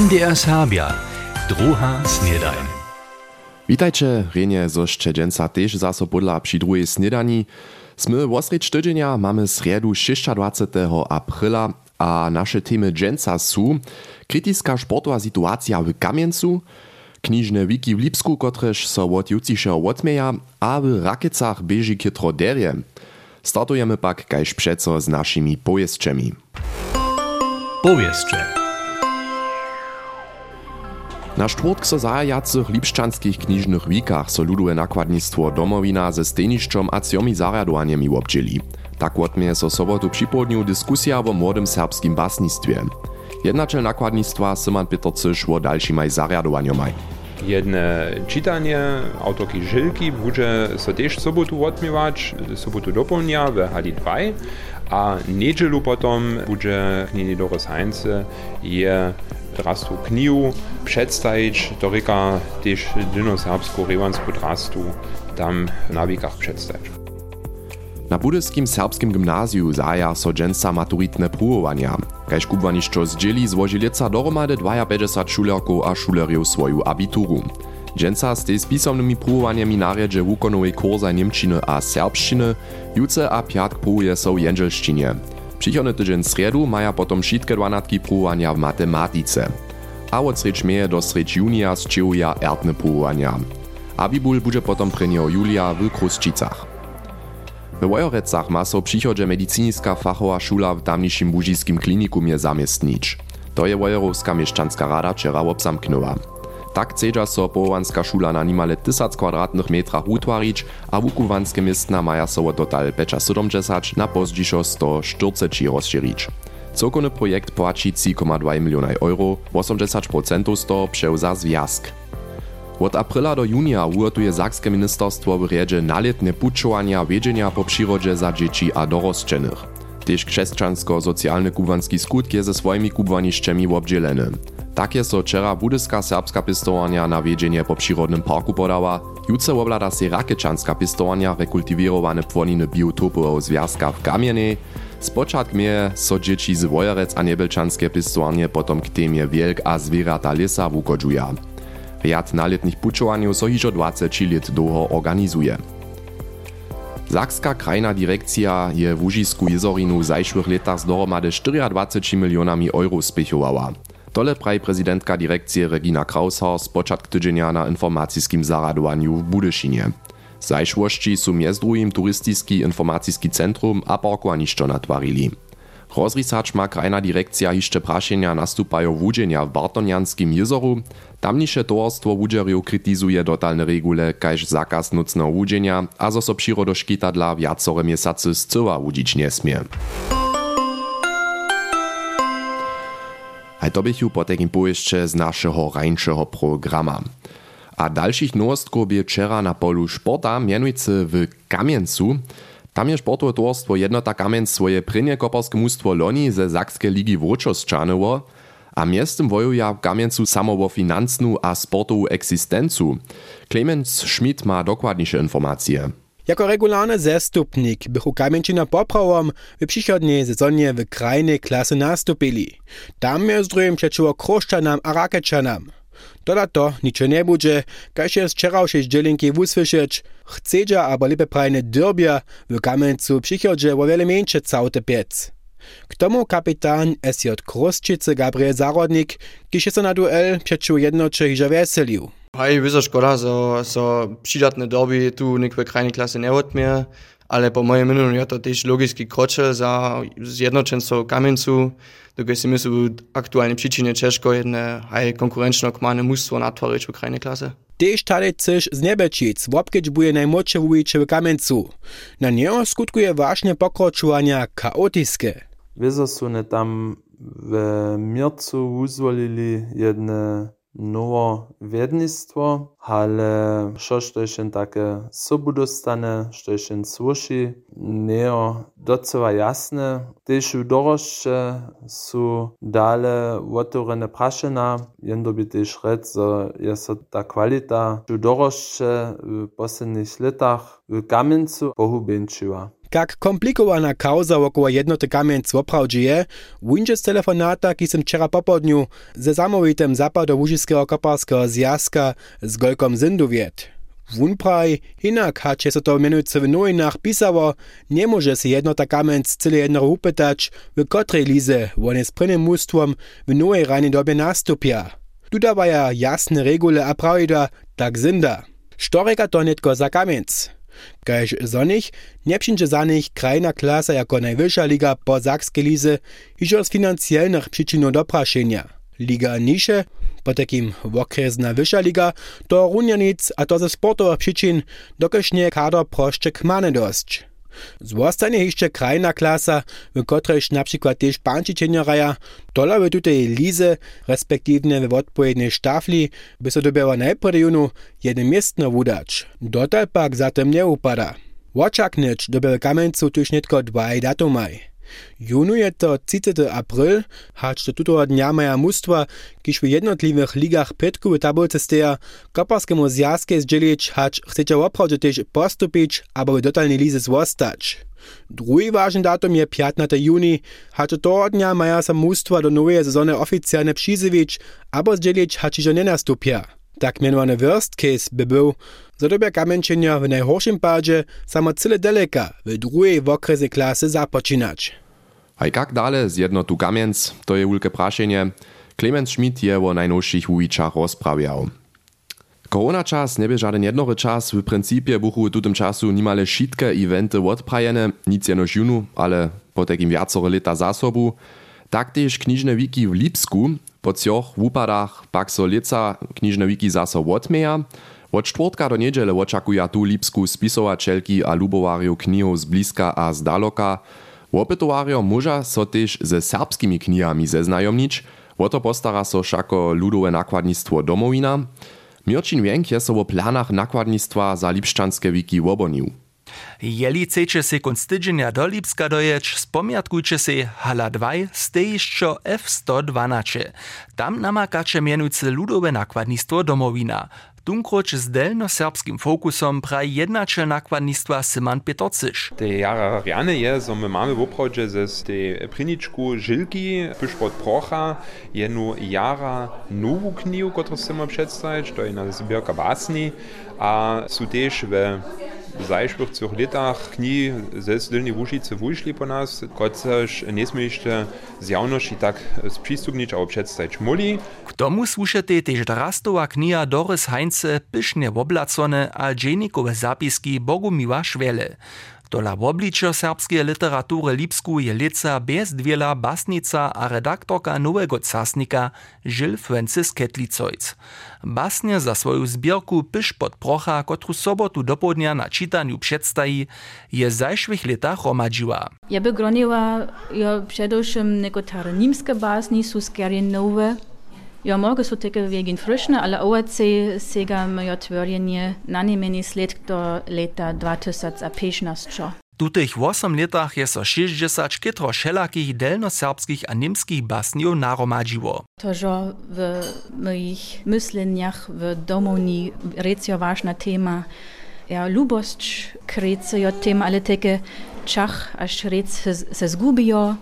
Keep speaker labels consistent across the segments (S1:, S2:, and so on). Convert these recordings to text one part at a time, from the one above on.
S1: MDR Serbia, druha snedajn.
S2: Witajcie, Renie zo Szczedzenca też zaso podla przy drugiej snedani. Sme w osrecz tydzienia mamy sredu 26. aprila, a nasze temy dżęca su krytyska sportowa sytuacja w Kamieńcu, knižne wiki w Lipsku, kotrež so od jucišeho odmeja, a w Rakecach beži kytro derje. Startujemy pak kaž przeco z naszymi pojezdčemi.
S1: Powieszcze.
S2: Na štvrtk so zajacych lipščanskich knižnych wikach so luduje nakładnictwo domowina ze stejniščom a cjomi zarjadowanjemi obdźeli. Tak odmie so sobotu připodniu dyskusja o młodym serbskim basnictwie. Jednačel nakładnictwa Syman Peter Cyš o dalšimaj zarjadowaniomaj.
S3: Jedne čitanie autorki Žilki bude so też sobotu odmiewać, sobotu dopełnia w hali 2, a niedzielu potom bude knini Doris Heinze je drastu kniu przedstawić, to ryka też dynoserbsku rewansku drastu tam na wikach przedstawić.
S2: Na budyskim serbskim gimnazju zaja so dżęca maturitne pruwowania. Kaž kubłanišćo zdzieli złoži leca dohromady 52 šulerków a šulerjów swoju abituru. Dżęca z tej spisomnymi pruwowaniami narjedzie wukonowej kursa niemčiny a serbščiny, juce a piatk pruje so w jędzelščinie. Przychodny tydzień sredu maja potom šitke dwanatki pruwowania w matematice. A od sreč meje do sreč junija zčiuja ertne pruwowania. Abibul bude potom prenio julia w Krusčicach. We Wojorecach ma so mediciniska fachowa szula w tamniejszym bużiskim klinikumie zamiestnić. To je Wojerowska mieszczanska rada wczera obzamknęła. Tak chcedza so połowanska szula na nimale 1000 kwadratnych metrach utwarić, a wukuwanskie miestna maja so total 570 na pozdźiszo 140 rozšírić. Cokony projekt płaci 3,2 miliona euro, 80% z toho převza związk. Od aprila do junia uratuje Sakskie ministerstwo w rjedzie naletne pučovania wiedzenia po przyrodzie za dzieci a dorosczenych. Też krzesťansko-socjalny kubanski skutk je ze swoimi kubwanišćemi obdzieleny. Tak je so wczera budyska serbska pistowania na wiedzenie po przyrodnym parku podała, jutce oblada se rakečanska pistowania rekultivirowane płoniny biotopoweho związka w Kamienej, Spočatk mie so dzieci z Wojerec a Niebelčanske pistowanie potom k temie wielk a zwierata lesa wukodżuja. Rjad naletnych pučovanju so hižo 20 let organizuje. Sakska krajna direkcja je w Łużisku jezorinu w zajszłych latach z dohromady 24 milionami euro spěchowała. Tole praj prezidentka direkcji Regina Kraushar z początku tydzienia na informacyjskim zaradowaniu w Budyszynie. Zajszłości su miez drugim informacyjski centrum a parkowaniszczo natwarili. Rozrisacz ma krajna direkcja hišće prašenja nastupajo wudzienia w Bartonjanskim jezoru. Tamniše towarstwo wudzerjów krytizuje dotalne regule, kaž zakaz nucného wudzienia, a zo so dla viacore miesacy z cyła wudzić nie smie. A to bych po takim pojeździe z naszego rańszego programa. A dalszych nowostków bie wczera na polu sporta, mianujcy w Kamieńcu, tam je sportowe towarstwo Jednota Kamień swoje prynie koparskie mustwo Loni ze Sakskiej Ligi Wróczostrzanyło, a miestem wojuja Kamieńcu samo wo finansnu a sportową egzystencu. Clemens Schmidt ma dokładniejsze informacje.
S4: Jako regularny zestupnik bychu Kamieńczyna poprawom w przychodniej sezonie w krajnej klasy nastupili. Tam jest drugim przeciwko Kroszczanam a Rakečanam. Doda to ničo nie bude, kaž je z včerajšej zdelinky chcedža abo lepe prajne dyrbia w Kamencu przychodže o wiele mniejsze całte piec. K tomu kapitan SJ Krosčice Gabriel Zarodnik, je se na duel przeciw jednocze hižo veselił.
S5: Hej, wyso szkoda, so, so przydatne derby tu nikwe krajnej klasy nie odmie, ale po mojem mnenju je to też logiski krocze za zjednoczeństwo Kamieńcu, dokaj si myslím, v aktuálnej príčine Češko jedne aj konkurenčno kmane mužstvo natvoriť v krajnej klase.
S4: Tež tady chceš z Nebečic, wopkeč buje najmłodsze wujicze w Kamencu. Na niego skutkuje właśnie pokročovania chaotiske.
S6: Wiedzą są tam w Mircu uzwolili jedne nowe wiednictwo, ale co to jeszcze takie sobudostane, co jeszcze słyszy, nie doceła jasne. Też w dorożce są dalej otworzone praszena, jendo by też rzec, że jest ta kwalita w dorożce w poslednich latach w Kamieńcu pohubięczyła.
S4: Jak komplikowana kauza około jednoty kamień oprawdźe je, windzie z telefonata, ki som wczera popodniu ze samowitem zapado-łużyskiego koparskiego zjazka z Golkom Zindu wiet. Wun praj, inak hače so to menujúce v nowinách pisało, nie może się jednota kamień cyle jedno upytać, w kotrej z prynnym mustwom w nowej ranej dobie nastupia. Tu jasne regule a tak zinda. Sztoreka to netko za kamiec. Kaž za nich przyjdzie za klasa jako najwyższa liga po zakskiej lize, iż z finansjalnych przyczyn dopraszenia. Liga niższe, po takim okresna wyższa liga, to runjanic, a to ze sportowych przyczyn, dokaż nie kader proszczek mane. Zostanie jeszcze krajna klasa, w którejś na przykład też pančičenjaraja, tola w tutej lize, respektywnie w odpowiedniej sztafli, by so dobiała najpierw jeden miestno wudać. Dotal pak zatem nie upada. Oczaknąć dobiał kamieńcu tuż netko dwaj datumaj. Junu je to 30. april, hač do tutego dnia maja mustwa, kiż w jednotliwych ligach petku w tabulce steja, koparskiemu zjazke zdzielić, hač chcecie oprawdzie też postupić, abo w dotalnej lize zostać. Drugi ważny datum je 15. juni, hač toho dnia maja sa mustwa do nowej sezony oficjalnie przyzywić, abo zdzielić, hač iżo nie nastupia. Tak mianowany worst case by był, za dobia kamenčenia w najhorszym padzie samo cyle daleka w drugiej w okresie klasy zapoczynać.
S2: A jak dale z jednotu kamienc, to je wielkie praszenie. Clemens Schmidt je o najnowszych uwiczach rozprawiał. Korona czas nie bie żaden jednory czas, w principie buchu w tym czasu nimale szitke eventy odprajene, nic jeno junu, ale po takim wiacore lata zasobu. Tak też kniżne wiki w Lipsku, po cioch wupadach pak so lica knižne wiki zaso odmeja. Od czwartka do niedziele oczekuja tu Lipsku spisowačelki a lubowarju knihov z bliska a z daloka. Opytowarjo muža so też ze serbskimi knihami zeznajomnić, oto postara so šako ludowe nakładnictwo domowina. Mirčin Wienk je so o planach nakładnictwa za lipščanske wiki obonił.
S7: Jeli chcecie se konstydzenia do Lipska dojeć, spomiatkujcie se Hala 2, stejišćo F112. Tam namakacie mianujce ludowe nakładnictwo domowina. Tunkroč z delnoserbskim fokusom praj jednačel nakładnictwa Syman Pietorcyš.
S3: Te jara rjane je, so my mamy w oprawdzie ze tej priniczku Żylki, pysz pod procha, jenu jara nową knihu, którą chcemy przedstawić, to jest zbiorka basni, a są też w zajszłych latach kni ze Zdylnej Łużycy wyszli po nas, koczaż nie jeszcze z jawności tak sprzystupnić albo przedstawić muli.
S7: K tomu słušate też drastowa kniha Doris Heinze Pysznie woblacone a dżenikowe zapiski Bogumiła Szwele. Dola obličo serbskie literatury Lipsku je lica bez basnica a redaktorka nowego casnika Žil Francis Ketlicojc. Basnie za swoją zbierku Pysz pod procha, kotru sobotu dopodnia na czytaniu przedstawi, je w zajszłych latach romadziła.
S8: Ja by groniła ja przedewším niekotare nimskie basni są skierie nowe, Ja, morgo so tega vegin frišne, ali ovace segajo tvorjenje na najmanj sled do leta 2015.
S7: Du tych 8 letach jest o 60 kytro wszelakich delnoserbskich a niemskich basniów naromadziło.
S8: To, że w moich myśleniach w domowni recio ważna tema, ja lubość krecio tem, ale takie czach aż rec se, se zgubijo,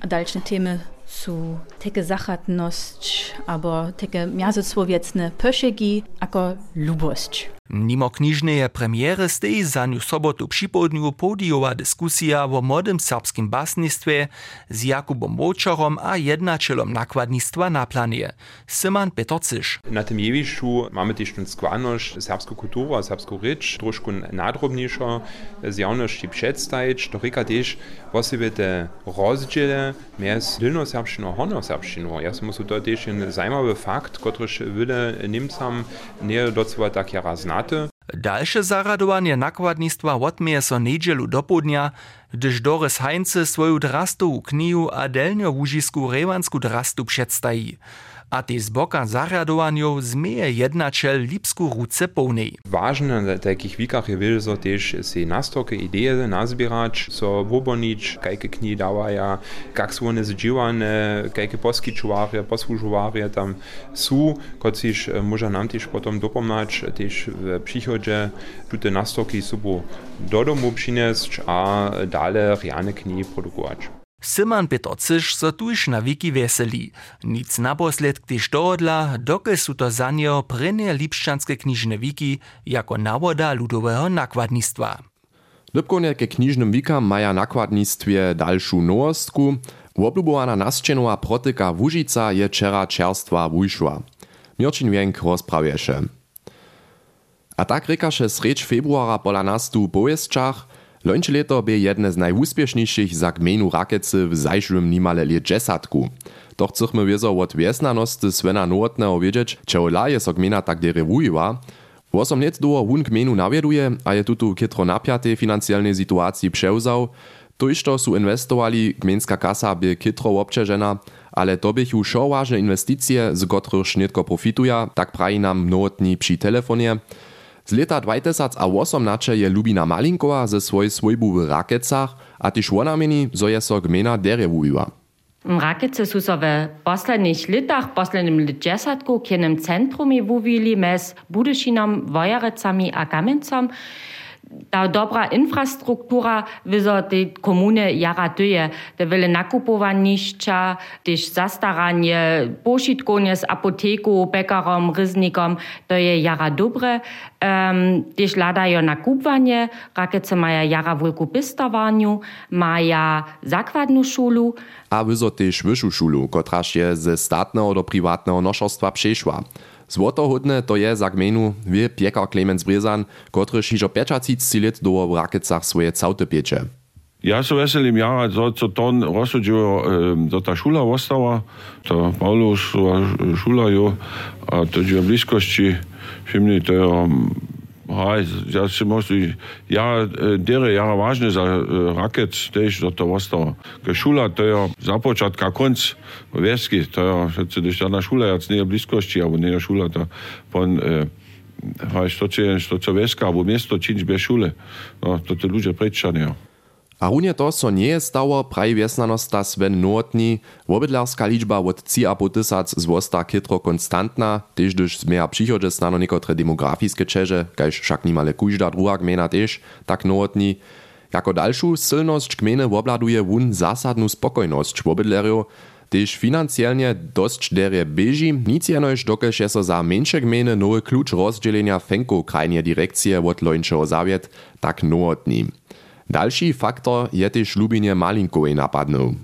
S8: a dalsze temy su teke zachatnosć albo teke miazosłowiecne pöszegi ako lubość.
S7: Mimo knižneje premiere steji za nju sobotu připodnju podiowa dyskusja o młodym serbskim basnictwie z Jakubom Wočarom a jednačelom nakładnictwa na planie. Syman Petorcyš.
S3: Na tym jewiszu mamy też skłonność serbską kulturę, serbską rycz troszkę nadrobniejszo z jawności przedstawić. To ryka też właściwie te rozdziele między tylnoserbszczyną a hornoserbszczyną. Ja myślę, to też jeden zajmowy fakt, który wiele Niemcom nie docela tak jara znać.
S7: Dalsze zaradowanie nakładnictwa odmieje so niedzielu do południa, gdyż Doris Heinze swoją drastową knihu a delnio łużisku rewansku drastu przedstawi. A te z boka zarjadowaniu zmieje jednačel Lipsku ruce pełnej.
S3: Ważne na takich wikach je wiedzą też si nastoke ideje nazbierać, so wobonić, kajke kni dawaja, jak są one zdziwane, kajke poskičuwarje, posłużuwarje tam są, kociż może nam też potem dopomnać, też w przychodzie te nastoki sobie do domu przynieść, a dalej realne kni produkować.
S7: Simon Peter Cyš so tuž na wiki veseli. Nic naposled ktež tohodla, doke su to za njo prene lipščanske wiki jako nawoda ludowego nakładnictwa.
S2: Lipkonie ke knižnym wikam maja nakładnictwie dalszą nowostku. Woblubowana nasčenowa protyka Łužica je czera czerstwa wujszła. Mirčin Wienk rozprawieše. A tak rekaše sreč februara pola pojezdčach, Lończe leto by jedne z najúspěšnejších za gmenu Rakece w zajszłym nimale lie dżesatku. To chcemy wiezo od wiesnanosti Svena Nowotného wiedzieć, czego laje so gmena tak derewujiwa. Wosom let długo wun gmenu nawieduje, a je tutu kitro napiatej finansjalnej sytuacji przewzał, to išto su inwestowali, gmenska kasa by kitro obciążena, ale to bych już ważne inwestycje, z których šnitko profituja, tak praji nam nowotni przy telefonie. Z leta 2018 je Lubina Malinkowa ze swojej swojbu w Rakecach, a tyż ona meni, zo je so gmena derewujiwa.
S9: W Rakece su so w poslednych latach, poslednym dziesiątku, kienem centrumie wuvili mes Budyszynom, Wojerecami a Kamiencom, ta dobra infrastruktura wyzo tej komuny jara tyje, te wiele nakupowaniszcza, też zastaranie, poszitkonie z apoteku, pekarom, ryznikom, to je jara dobre. Um, też ladają nakupowanie, rakiece mają jara wielku pistowaniu, mają zakładną szulu.
S2: A wyzo też wyższą szulu, kotraż je ze statnego do prywatnego noszostwa przeszła. Złotohodne to je za gmenu wie piekar Clemens Brezan, kotryż hižo 50 let do w Rakecach swoje całte piecze.
S10: Ja so veselim jara, co, co to rozsudziło, to ta szula ostała, to Paulus szula jo, a to bliskości, všimni, to Ja, se možno, ja, e, dere, ja, važne za e, raket, tež do to vosto. Ker šula, to je započat, kak konc, verski, to je, se dešana šula, jac nije bliskošči, a bo nije šula, to pon, eh, Haj, što če je, što če veska, bo mesto činč bez šule, no, to te ljudje prečanejo.
S2: A runie to so nie stało praj wiesnanosta Sven Notni, wobydlarska liczba od 3,5 tysac zwosta kitro konstantna, tež gdyż zmieja przychodzie znano niekotre demografiske čeže, kajž však nimale kujžda druga gmena tež, tak Notni. Jako dalszą silność gmeny wobladuje wun zasadnu spokojność wobydlerjo, tež financielnie dość derje beži, nic jenož dokelž je so za menše gmeny nowy klucz rozdzielenia fenko krajnie direkcje od lońčeho zawiet, tak Notni. Další faktor je też lubienie malinkowej napadnął.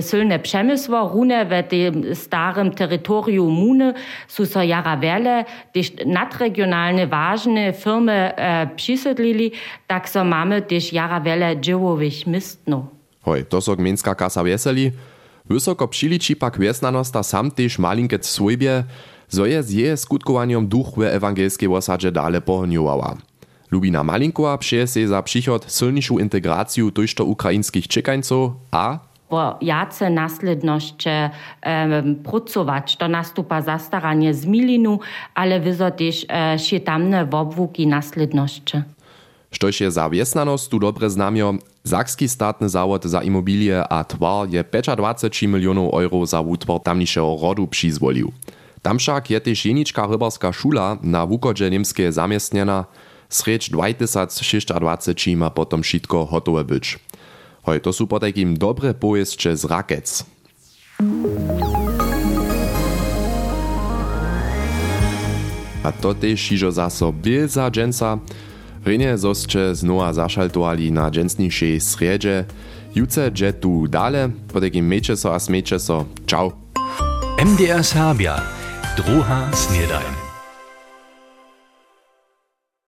S9: Silne przemysło rune w tym starym terytorium Mune su so jara wiele, też nadregionalne ważne firmy e, przysydlili, tak so mamy też jara wiele dziełowych mistno.
S2: Hoj, to so gminska kasa weseli. Wysoko přiliči pak wiesnanosta sam też malinkec swojbie, zo je z jej skutkowaniem duch w ewangelskiej osadzie dale pohoniowała. Lubina Malinkowa přeje se za přichod silniejszą integrację tojšto ukrainskich czekańców a
S9: bo jace naslednošće um, pracować. To nastupa zastaranie z milinu, ale wyzo też e, się tamne wobwuki naslednošće.
S2: Štož je za wiesnanost tu dobre znamio, Zakski statny zawod za imobilie a twar je 25 milionów euro za wutwar tamnišeho rodu přizwolił. Tam však je też jenička rybarska szula na wukodźe niemskie zamiestniena, sreč 2026 ma potom šitko hotové byč. Hoj, to sú potajkým dobre pojezdče z Rakec. A to tež šižo zaso bil za dženca. Rene zosče znova zašaltovali na dženstnišej sriedzie. Juce tu dale, potajkým meče so a smeče so. Čau.
S1: MDR Serbia, druha snedajn.